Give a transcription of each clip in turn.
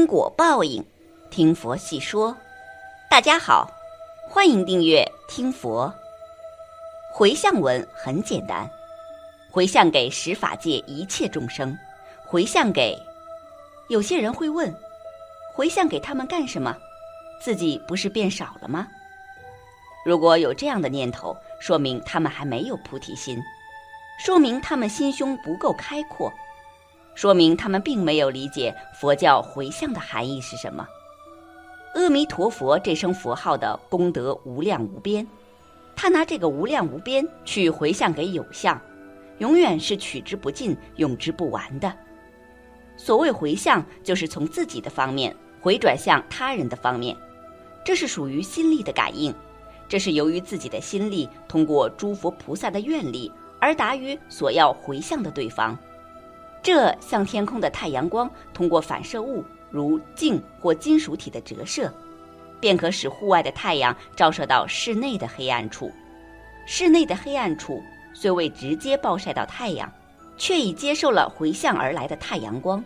因果报应，听佛细说。大家好，欢迎订阅听佛。回向文很简单，回向给十法界一切众生，回向给。有些人会问，回向给他们干什么？自己不是变少了吗？如果有这样的念头，说明他们还没有菩提心，说明他们心胸不够开阔。说明他们并没有理解佛教回向的含义是什么。阿弥陀佛这声佛号的功德无量无边，他拿这个无量无边去回向给有相，永远是取之不尽、用之不完的。所谓回向，就是从自己的方面回转向他人的方面，这是属于心力的感应，这是由于自己的心力通过诸佛菩萨的愿力而达于所要回向的对方。这像天空的太阳光通过反射物，如镜或金属体的折射，便可使户外的太阳照射到室内的黑暗处。室内的黑暗处虽未直接暴晒到太阳，却已接受了回向而来的太阳光。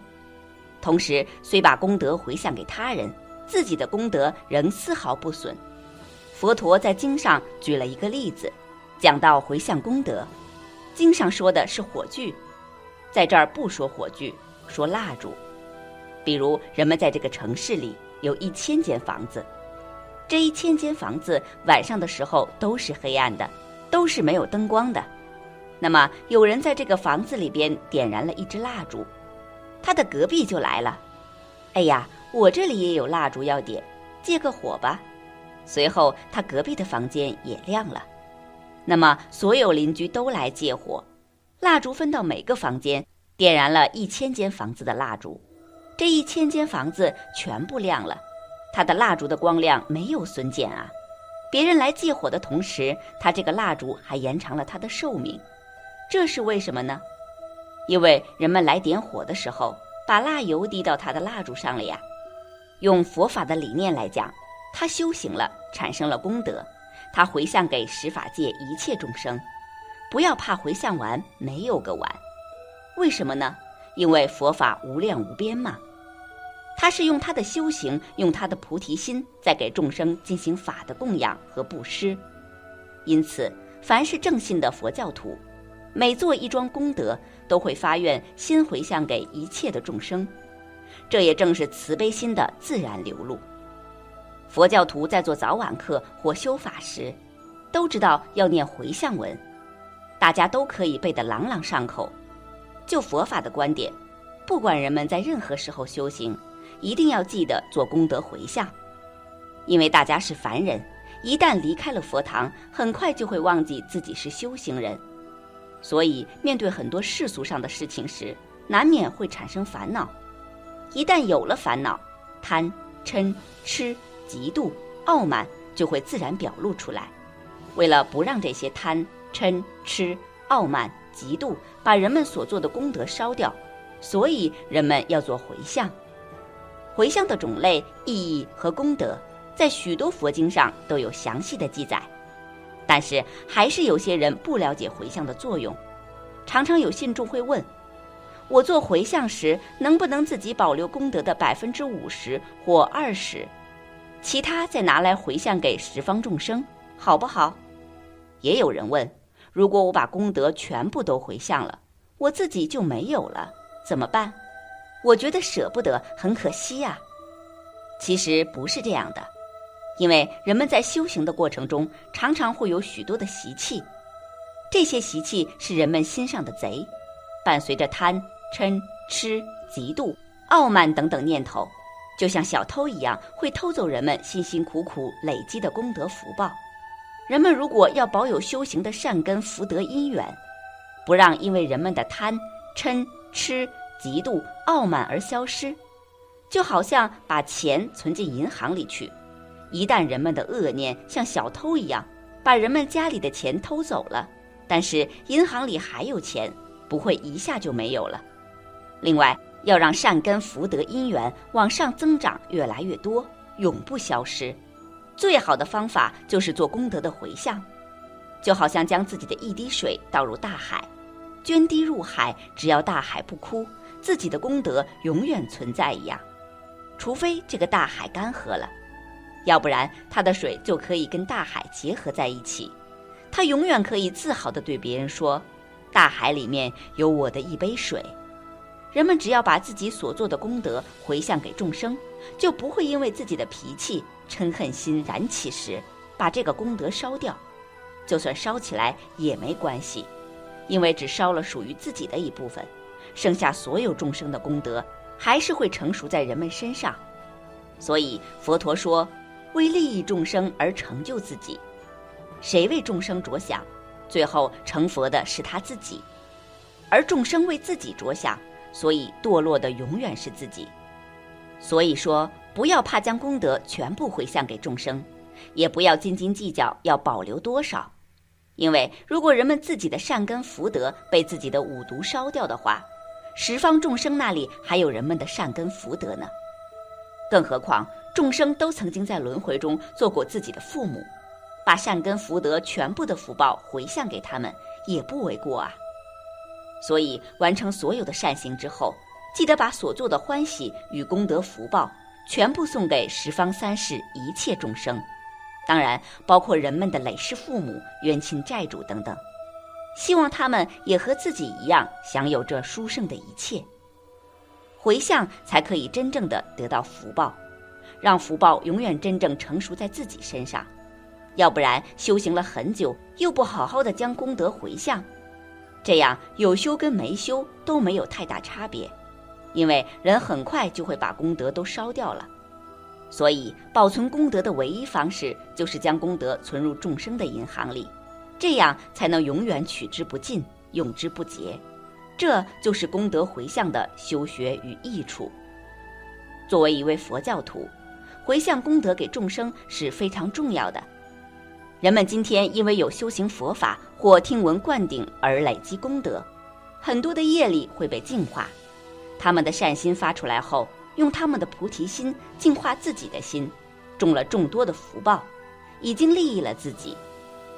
同时，虽把功德回向给他人，自己的功德仍丝毫不损。佛陀在经上举了一个例子，讲到回向功德。经上说的是火炬。在这儿不说火炬，说蜡烛。比如，人们在这个城市里有一千间房子，这一千间房子晚上的时候都是黑暗的，都是没有灯光的。那么，有人在这个房子里边点燃了一支蜡烛，他的隔壁就来了。哎呀，我这里也有蜡烛要点，借个火吧。随后，他隔壁的房间也亮了。那么，所有邻居都来借火。蜡烛分到每个房间，点燃了一千间房子的蜡烛，这一千间房子全部亮了，他的蜡烛的光亮没有损减啊。别人来借火的同时，他这个蜡烛还延长了他的寿命，这是为什么呢？因为人们来点火的时候，把蜡油滴到他的蜡烛上了呀。用佛法的理念来讲，他修行了，产生了功德，他回向给十法界一切众生。不要怕回向完没有个完，为什么呢？因为佛法无量无边嘛。他是用他的修行，用他的菩提心，在给众生进行法的供养和布施。因此，凡是正信的佛教徒，每做一桩功德，都会发愿心回向给一切的众生。这也正是慈悲心的自然流露。佛教徒在做早晚课或修法时，都知道要念回向文。大家都可以背得朗朗上口。就佛法的观点，不管人们在任何时候修行，一定要记得做功德回向。因为大家是凡人，一旦离开了佛堂，很快就会忘记自己是修行人。所以，面对很多世俗上的事情时，难免会产生烦恼。一旦有了烦恼，贪、嗔、痴、嫉妒、傲慢就会自然表露出来。为了不让这些贪，嗔、痴、傲慢、嫉妒，把人们所做的功德烧掉，所以人们要做回向。回向的种类、意义和功德，在许多佛经上都有详细的记载。但是，还是有些人不了解回向的作用。常常有信众会问：我做回向时，能不能自己保留功德的百分之五十或二十，其他再拿来回向给十方众生，好不好？也有人问。如果我把功德全部都回向了，我自己就没有了，怎么办？我觉得舍不得，很可惜呀。其实不是这样的，因为人们在修行的过程中，常常会有许多的习气，这些习气是人们心上的贼，伴随着贪、嗔、痴、嫉妒、傲慢等等念头，就像小偷一样，会偷走人们辛辛苦苦累积的功德福报。人们如果要保有修行的善根福德因缘，不让因为人们的贪、嗔、痴、嫉妒、傲慢而消失，就好像把钱存进银行里去，一旦人们的恶念像小偷一样把人们家里的钱偷走了，但是银行里还有钱，不会一下就没有了。另外，要让善根福德因缘往上增长，越来越多，永不消失。最好的方法就是做功德的回向，就好像将自己的一滴水倒入大海，涓滴入海，只要大海不枯，自己的功德永远存在一样。除非这个大海干涸了，要不然它的水就可以跟大海结合在一起。它永远可以自豪地对别人说：“大海里面有我的一杯水。”人们只要把自己所做的功德回向给众生，就不会因为自己的脾气嗔恨心燃起时，把这个功德烧掉。就算烧起来也没关系，因为只烧了属于自己的一部分，剩下所有众生的功德还是会成熟在人们身上。所以佛陀说：“为利益众生而成就自己。”谁为众生着想，最后成佛的是他自己；而众生为自己着想，所以堕落的永远是自己。所以说，不要怕将功德全部回向给众生，也不要斤斤计较要保留多少，因为如果人们自己的善根福德被自己的五毒烧掉的话，十方众生那里还有人们的善根福德呢。更何况众生都曾经在轮回中做过自己的父母。把善根福德全部的福报回向给他们，也不为过啊。所以完成所有的善行之后，记得把所做的欢喜与功德福报全部送给十方三世一切众生，当然包括人们的累世父母、冤亲债主等等，希望他们也和自己一样享有这殊胜的一切。回向才可以真正的得到福报，让福报永远真正成熟在自己身上。要不然修行了很久，又不好好的将功德回向，这样有修跟没修都没有太大差别，因为人很快就会把功德都烧掉了。所以保存功德的唯一方式就是将功德存入众生的银行里，这样才能永远取之不尽，用之不竭。这就是功德回向的修学与益处。作为一位佛教徒，回向功德给众生是非常重要的。人们今天因为有修行佛法或听闻灌顶而累积功德，很多的业力会被净化。他们的善心发出来后，用他们的菩提心净化自己的心，种了众多的福报，已经利益了自己。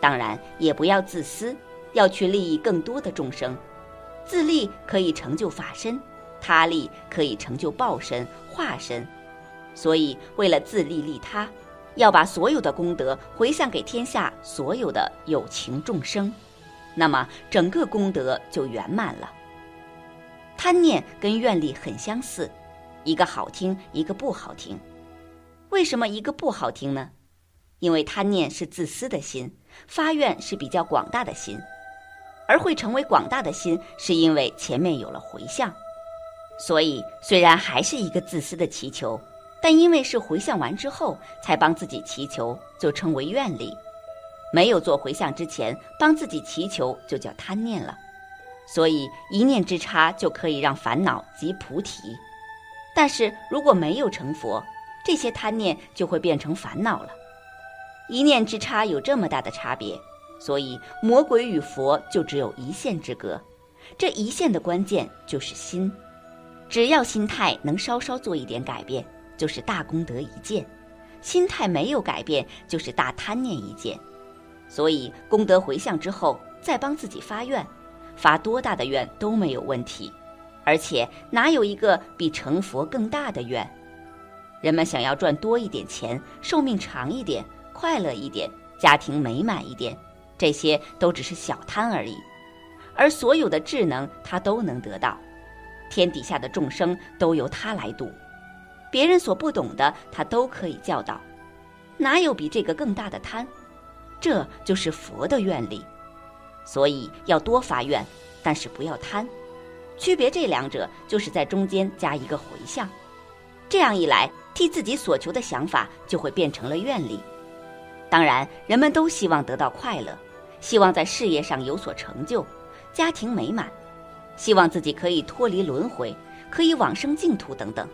当然，也不要自私，要去利益更多的众生。自利可以成就法身，他利可以成就报身、化身。所以，为了自利利他。要把所有的功德回向给天下所有的有情众生，那么整个功德就圆满了。贪念跟愿力很相似，一个好听，一个不好听。为什么一个不好听呢？因为贪念是自私的心，发愿是比较广大的心，而会成为广大的心，是因为前面有了回向。所以虽然还是一个自私的祈求。但因为是回向完之后才帮自己祈求，就称为愿力；没有做回向之前帮自己祈求，就叫贪念了。所以一念之差就可以让烦恼即菩提。但是如果没有成佛，这些贪念就会变成烦恼了。一念之差有这么大的差别，所以魔鬼与佛就只有一线之隔。这一线的关键就是心，只要心态能稍稍做一点改变。就是大功德一件，心态没有改变就是大贪念一件，所以功德回向之后再帮自己发愿，发多大的愿都没有问题，而且哪有一个比成佛更大的愿？人们想要赚多一点钱，寿命长一点，快乐一点，家庭美满一点，这些都只是小贪而已，而所有的智能他都能得到，天底下的众生都由他来度。别人所不懂的，他都可以教导，哪有比这个更大的贪？这就是佛的愿力，所以要多发愿，但是不要贪。区别这两者，就是在中间加一个回向，这样一来，替自己所求的想法就会变成了愿力。当然，人们都希望得到快乐，希望在事业上有所成就，家庭美满，希望自己可以脱离轮回，可以往生净土等等。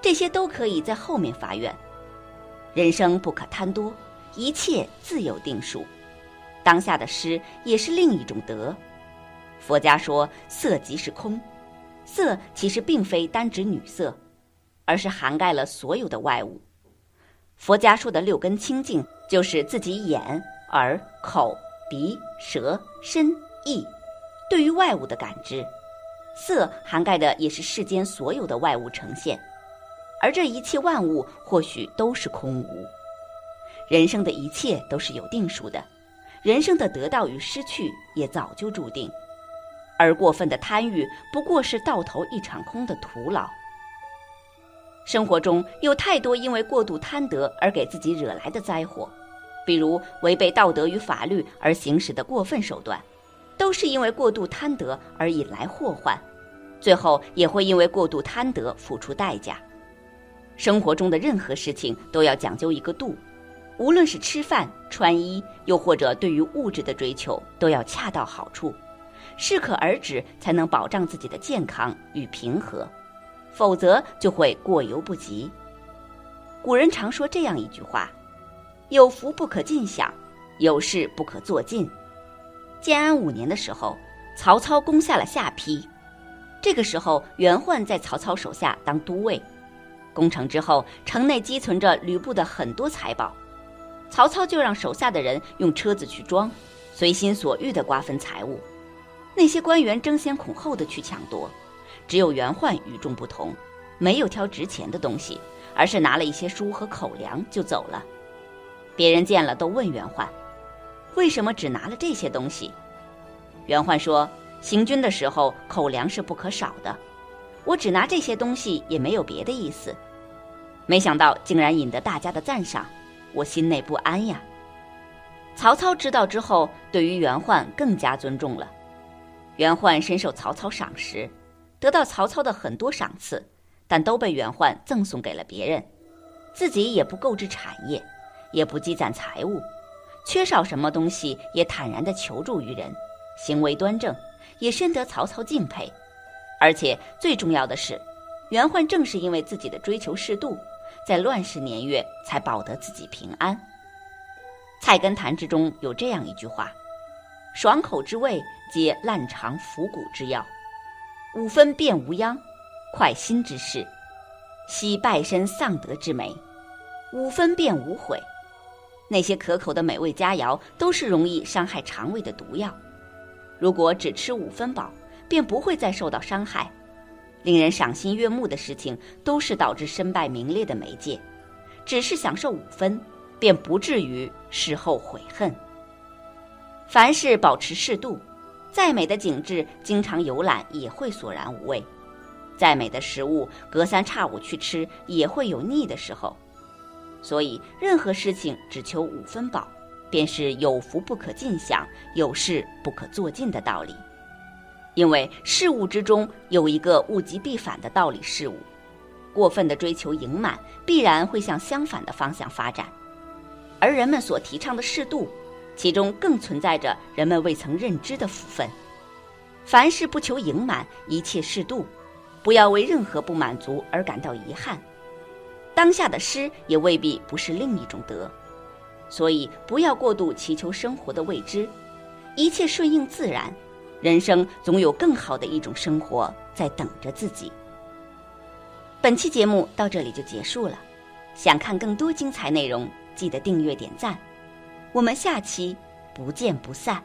这些都可以在后面发愿。人生不可贪多，一切自有定数。当下的失也是另一种得。佛家说色即是空，色其实并非单指女色，而是涵盖了所有的外物。佛家说的六根清净，就是自己眼、耳、口、鼻、舌、身、意对于外物的感知。色涵盖的也是世间所有的外物呈现。而这一切万物或许都是空无。人生的一切都是有定数的，人生的得到与失去也早就注定，而过分的贪欲不过是到头一场空的徒劳。生活中有太多因为过度贪得而给自己惹来的灾祸，比如违背道德与法律而行使的过分手段，都是因为过度贪得而引来祸患，最后也会因为过度贪得付出代价。生活中的任何事情都要讲究一个度。无论是吃饭、穿衣，又或者对于物质的追求，都要恰到好处，适可而止，才能保障自己的健康与平和，否则就会过犹不及。古人常说这样一句话：“有福不可尽享，有事不可做尽。”建安五年的时候，曹操攻下了下邳，这个时候袁焕在曹操手下当都尉，攻城之后，城内积存着吕布的很多财宝。曹操就让手下的人用车子去装，随心所欲地瓜分财物。那些官员争先恐后的去抢夺，只有袁焕与众不同，没有挑值钱的东西，而是拿了一些书和口粮就走了。别人见了都问袁焕：“为什么只拿了这些东西？”袁焕说：“行军的时候口粮是不可少的，我只拿这些东西也没有别的意思。”没想到竟然引得大家的赞赏。我心内不安呀。曹操知道之后，对于袁焕更加尊重了。袁焕深受曹操赏识，得到曹操的很多赏赐，但都被袁焕赠送给了别人，自己也不购置产业，也不积攒财物，缺少什么东西也坦然地求助于人，行为端正，也深得曹操敬佩。而且最重要的是，袁焕正是因为自己的追求适度。在乱世年月，才保得自己平安。菜根谭之中有这样一句话：“爽口之味，皆烂肠腐骨之药；五分便无殃，快心之事；惜败身丧德之美，五分便无悔。”那些可口的美味佳肴，都是容易伤害肠胃的毒药。如果只吃五分饱，便不会再受到伤害。令人赏心悦目的事情，都是导致身败名裂的媒介。只是享受五分，便不至于事后悔恨。凡事保持适度，再美的景致，经常游览也会索然无味；再美的食物，隔三差五去吃，也会有腻的时候。所以，任何事情只求五分饱，便是有福不可尽享，有事不可做尽的道理。因为事物之中有一个物极必反的道理，事物过分的追求盈满，必然会向相反的方向发展。而人们所提倡的适度，其中更存在着人们未曾认知的福分。凡事不求盈满，一切适度，不要为任何不满足而感到遗憾。当下的失也未必不是另一种得，所以不要过度祈求生活的未知，一切顺应自然。人生总有更好的一种生活在等着自己。本期节目到这里就结束了，想看更多精彩内容，记得订阅点赞，我们下期不见不散。